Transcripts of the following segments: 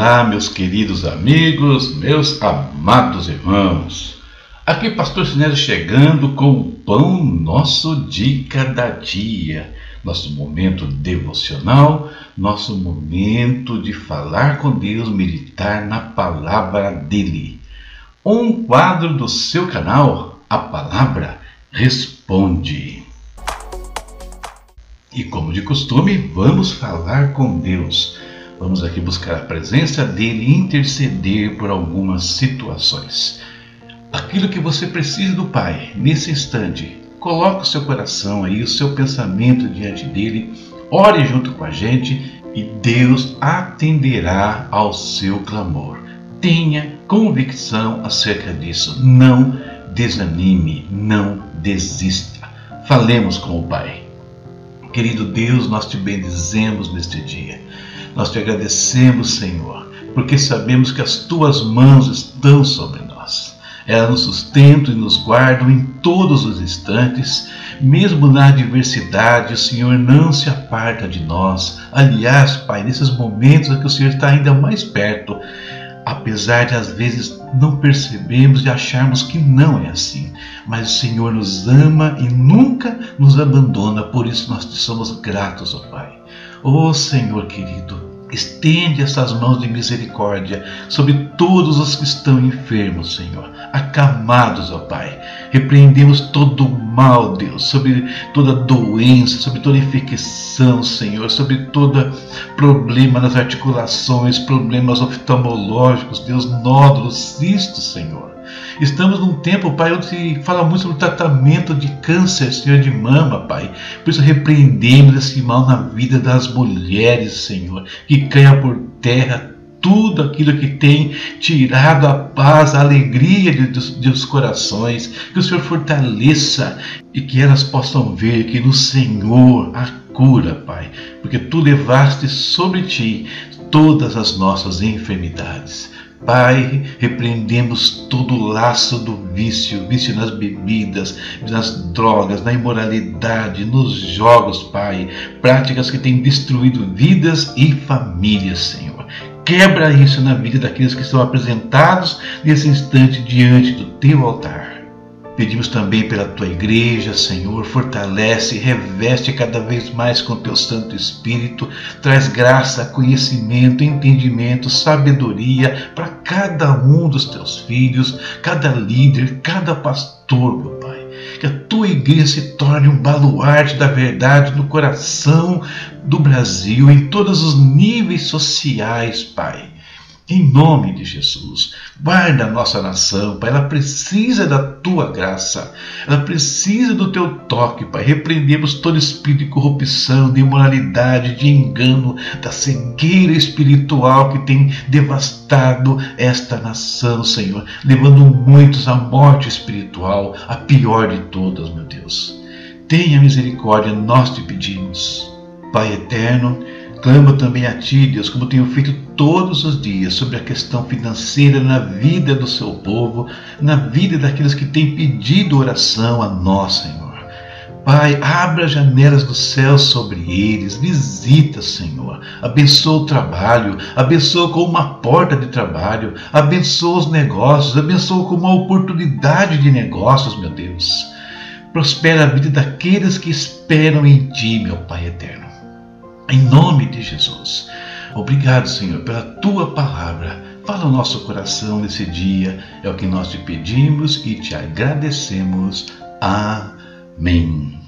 Olá, meus queridos amigos, meus amados irmãos. Aqui, Pastor Sinésio chegando com o pão nosso de cada dia, nosso momento devocional, nosso momento de falar com Deus, meditar na palavra dele. Um quadro do seu canal, a palavra responde. E como de costume, vamos falar com Deus. Vamos aqui buscar a presença dele e interceder por algumas situações. Aquilo que você precisa do Pai nesse instante, coloque o seu coração aí, o seu pensamento diante dele, ore junto com a gente e Deus atenderá ao seu clamor. Tenha convicção acerca disso. Não desanime, não desista. Falemos com o Pai. Querido Deus, nós te bendizemos neste dia. Nós te agradecemos, Senhor, porque sabemos que as tuas mãos estão sobre nós. Elas nos sustentam e nos guardam em todos os instantes, mesmo na adversidade, o Senhor não se aparta de nós. Aliás, Pai, nesses momentos em que o Senhor está ainda mais perto, apesar de às vezes não percebemos e acharmos que não é assim. Mas o Senhor nos ama e nunca nos abandona, por isso nós te somos gratos, ó Pai. Ó Senhor querido, estende essas mãos de misericórdia sobre todos os que estão enfermos, Senhor, acamados, ó Pai. Repreendemos todo o mal, Deus, sobre toda doença, sobre toda infecção, Senhor, sobre todo problema nas articulações, problemas oftalmológicos, Deus, nódulos, cistos, Senhor. Estamos num tempo, Pai, onde se fala muito sobre o tratamento de câncer, Senhor, de mama, Pai. Por isso repreendemos esse mal na vida das mulheres, Senhor, que caia por terra tudo aquilo que tem tirado a paz, a alegria de, de, dos corações, que o Senhor fortaleça e que elas possam ver que no Senhor há cura, Pai, porque tu levaste sobre ti todas as nossas enfermidades. Pai, repreendemos todo o laço do vício, vício nas bebidas, nas drogas, na imoralidade, nos jogos, Pai, práticas que têm destruído vidas e famílias, Senhor. Quebra isso na vida daqueles que estão apresentados nesse instante diante do teu altar. Pedimos também pela tua igreja, Senhor, fortalece, reveste cada vez mais com teu Santo Espírito, traz graça, conhecimento, entendimento, sabedoria para cada um dos teus filhos, cada líder, cada pastor, meu Pai. Que a tua igreja se torne um baluarte da verdade no coração do Brasil, em todos os níveis sociais, Pai em nome de Jesus, guarda a nossa nação, Pai. Ela precisa da tua graça, ela precisa do teu toque, Pai. Repreendemos todo espírito de corrupção, de imoralidade, de engano, da cegueira espiritual que tem devastado esta nação, Senhor, levando muitos à morte espiritual, a pior de todas, meu Deus. Tenha misericórdia, nós te pedimos. Pai eterno, Clamo também a Ti, Deus, como tenho feito todos os dias, sobre a questão financeira na vida do seu povo, na vida daqueles que têm pedido oração a nós, Senhor. Pai, abra as janelas do céu sobre eles, visita, Senhor. Abençoa o trabalho, abençoa com uma porta de trabalho, abençoa os negócios, abençoa com uma oportunidade de negócios, meu Deus. Prospera a vida daqueles que esperam em Ti, meu Pai eterno. Em nome de Jesus. Obrigado, Senhor, pela tua palavra. Fala o nosso coração nesse dia. É o que nós te pedimos e te agradecemos. Amém.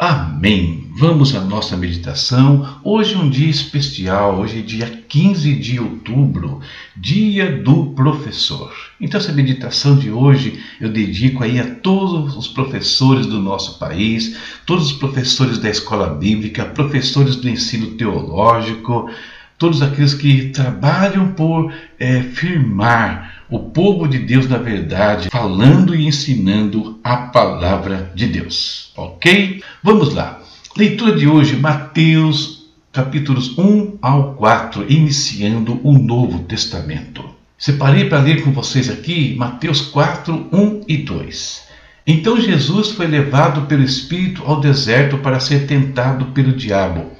Amém. Vamos à nossa meditação. Hoje é um dia especial, hoje é dia 15 de outubro, dia do professor. Então essa meditação de hoje eu dedico aí a todos os professores do nosso país, todos os professores da escola bíblica, professores do ensino teológico, todos aqueles que trabalham por é, firmar o povo de Deus na verdade, falando e ensinando a palavra de Deus. Ok? Vamos lá. Leitura de hoje, Mateus capítulos 1 ao 4, iniciando o Novo Testamento. Separei para ler com vocês aqui Mateus 4, 1 e 2. Então Jesus foi levado pelo Espírito ao deserto para ser tentado pelo diabo.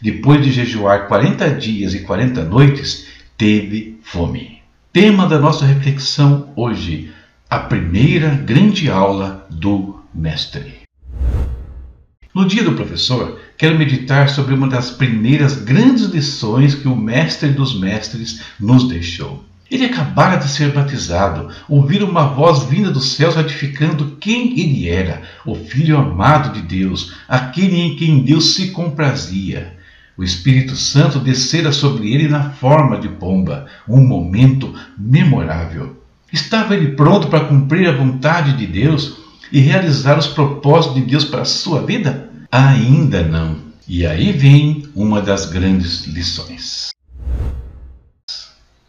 Depois de jejuar 40 dias e 40 noites, teve fome. Tema da nossa reflexão hoje: a primeira grande aula do Mestre. No dia do professor, quero meditar sobre uma das primeiras grandes lições que o Mestre dos Mestres nos deixou. Ele acabara de ser batizado, ouviu uma voz vinda dos céus ratificando quem ele era, o Filho amado de Deus, aquele em quem Deus se comprazia. O Espírito Santo descera sobre ele na forma de pomba, um momento memorável. Estava ele pronto para cumprir a vontade de Deus e realizar os propósitos de Deus para a sua vida? Ainda não. E aí vem uma das grandes lições.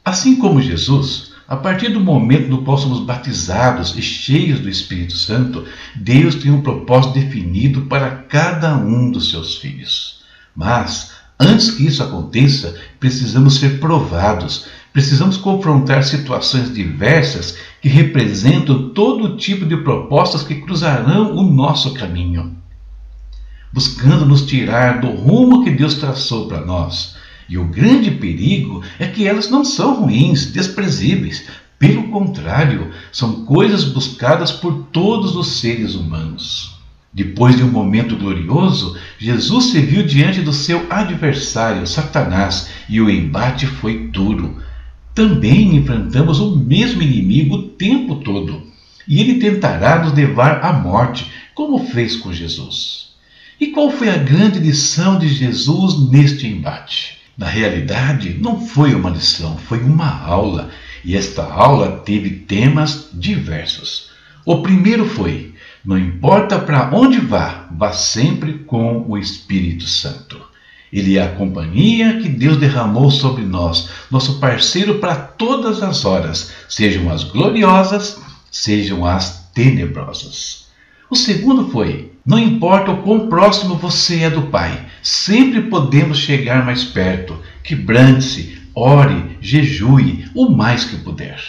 Assim como Jesus, a partir do momento no qual somos batizados e cheios do Espírito Santo, Deus tem um propósito definido para cada um dos seus filhos. Mas, antes que isso aconteça, precisamos ser provados, precisamos confrontar situações diversas que representam todo tipo de propostas que cruzarão o nosso caminho, buscando nos tirar do rumo que Deus traçou para nós e o grande perigo é que elas não são ruins, desprezíveis. Pelo contrário, são coisas buscadas por todos os seres humanos. Depois de um momento glorioso, Jesus se viu diante do seu adversário, Satanás, e o embate foi duro. Também enfrentamos o mesmo inimigo o tempo todo, e ele tentará nos levar à morte, como fez com Jesus. E qual foi a grande lição de Jesus neste embate? Na realidade, não foi uma lição, foi uma aula, e esta aula teve temas diversos. O primeiro foi: não importa para onde vá, vá sempre com o Espírito Santo. Ele é a companhia que Deus derramou sobre nós, nosso parceiro para todas as horas, sejam as gloriosas, sejam as tenebrosas. O segundo foi: não importa o quão próximo você é do Pai, sempre podemos chegar mais perto. Quebrante-se, ore, jejue o mais que puder.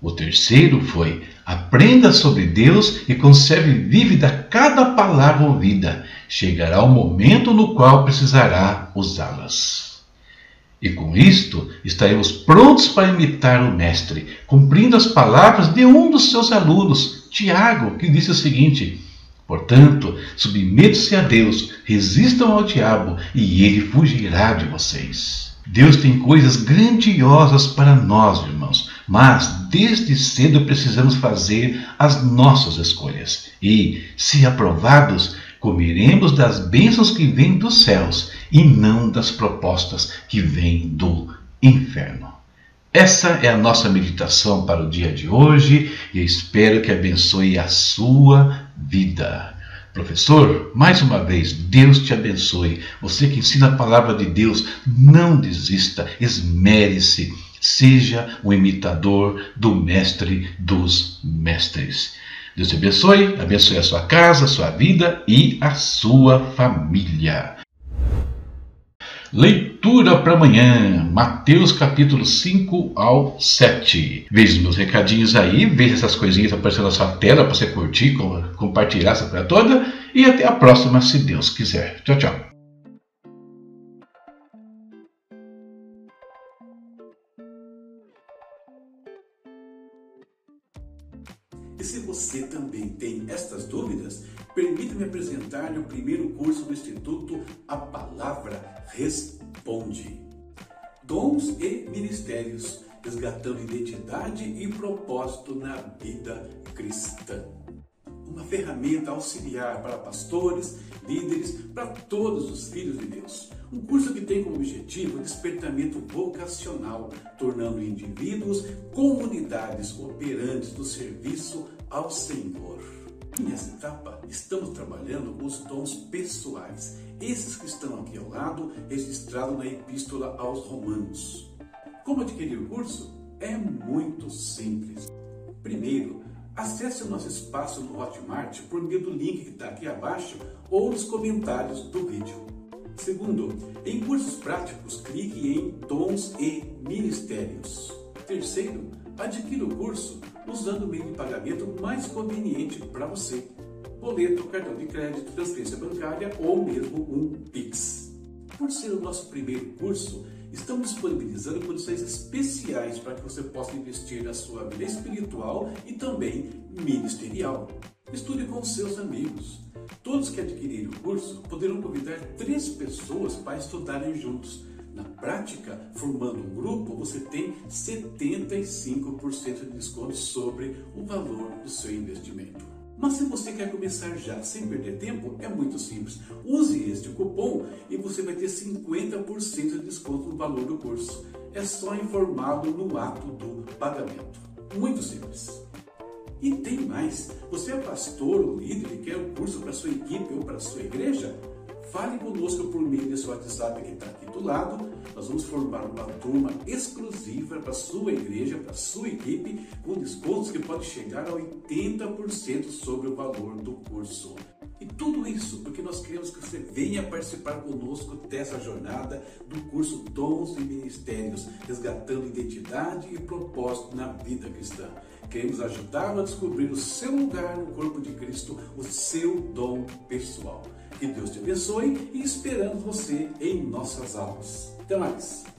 O terceiro foi: aprenda sobre Deus e conserve vívida cada palavra ouvida. Chegará o momento no qual precisará usá-las. E com isto, estaremos prontos para imitar o Mestre, cumprindo as palavras de um dos seus alunos, Tiago, que disse o seguinte: Portanto, submetam-se a Deus, resistam ao diabo e ele fugirá de vocês. Deus tem coisas grandiosas para nós, irmãos, mas desde cedo precisamos fazer as nossas escolhas. E, se aprovados, comeremos das bênçãos que vêm dos céus e não das propostas que vêm do inferno. Essa é a nossa meditação para o dia de hoje e espero que abençoe a sua vida. Professor, mais uma vez, Deus te abençoe. Você que ensina a palavra de Deus, não desista, esmere-se, seja o imitador do Mestre dos Mestres. Deus te abençoe, abençoe a sua casa, a sua vida e a sua família. Leitura para amanhã, Mateus capítulo 5 ao 7. Veja os meus recadinhos aí, veja essas coisinhas aparecendo na sua tela para você curtir, compartilhar essa coisa toda. E até a próxima, se Deus quiser. Tchau, tchau. Se você também tem estas dúvidas, permita-me apresentar-lhe o primeiro curso do Instituto A Palavra Responde. Dons e Ministérios, resgatando identidade e propósito na vida cristã. Uma ferramenta auxiliar para pastores, líderes, para todos os filhos de Deus. Um curso que tem como objetivo o despertamento vocacional, tornando indivíduos comunidades operantes do serviço ao Senhor. Nessa etapa, estamos trabalhando os dons pessoais, esses que estão aqui ao lado, registrados na Epístola aos Romanos. Como adquirir o curso? É muito simples. Primeiro, acesse o nosso espaço no Hotmart por meio do link que está aqui abaixo ou nos comentários do vídeo. Segundo, em cursos práticos, clique em Dons e Ministérios. Terceiro, adquira o curso usando o meio de pagamento mais conveniente para você. Boleto, cartão de crédito, transferência bancária ou mesmo um Pix. Por ser o nosso primeiro curso, estamos disponibilizando condições especiais para que você possa investir na sua vida espiritual e também ministerial. Estude com seus amigos. Todos que adquirirem o curso poderão convidar três pessoas para estudarem juntos. Na prática, formando um grupo, você tem 75% de desconto sobre o valor do seu investimento. Mas se você quer começar já sem perder tempo, é muito simples. Use este cupom e você vai ter 50% de desconto no valor do curso. É só informá-lo no ato do pagamento. Muito simples. E tem mais. Você é pastor ou líder e quer um curso para sua equipe ou para sua igreja? Fale conosco por meio desse WhatsApp que está aqui do lado. Nós vamos formar uma turma exclusiva para sua igreja, para sua equipe, com descontos que pode chegar a 80% sobre o valor do curso. E tudo isso porque nós queremos que você venha participar conosco dessa jornada do curso Dons e Ministérios, resgatando identidade e propósito na vida cristã. Queremos ajudá-lo a descobrir o seu lugar no corpo de Cristo, o seu dom pessoal. Que Deus te abençoe e esperamos você em nossas aulas. Até mais!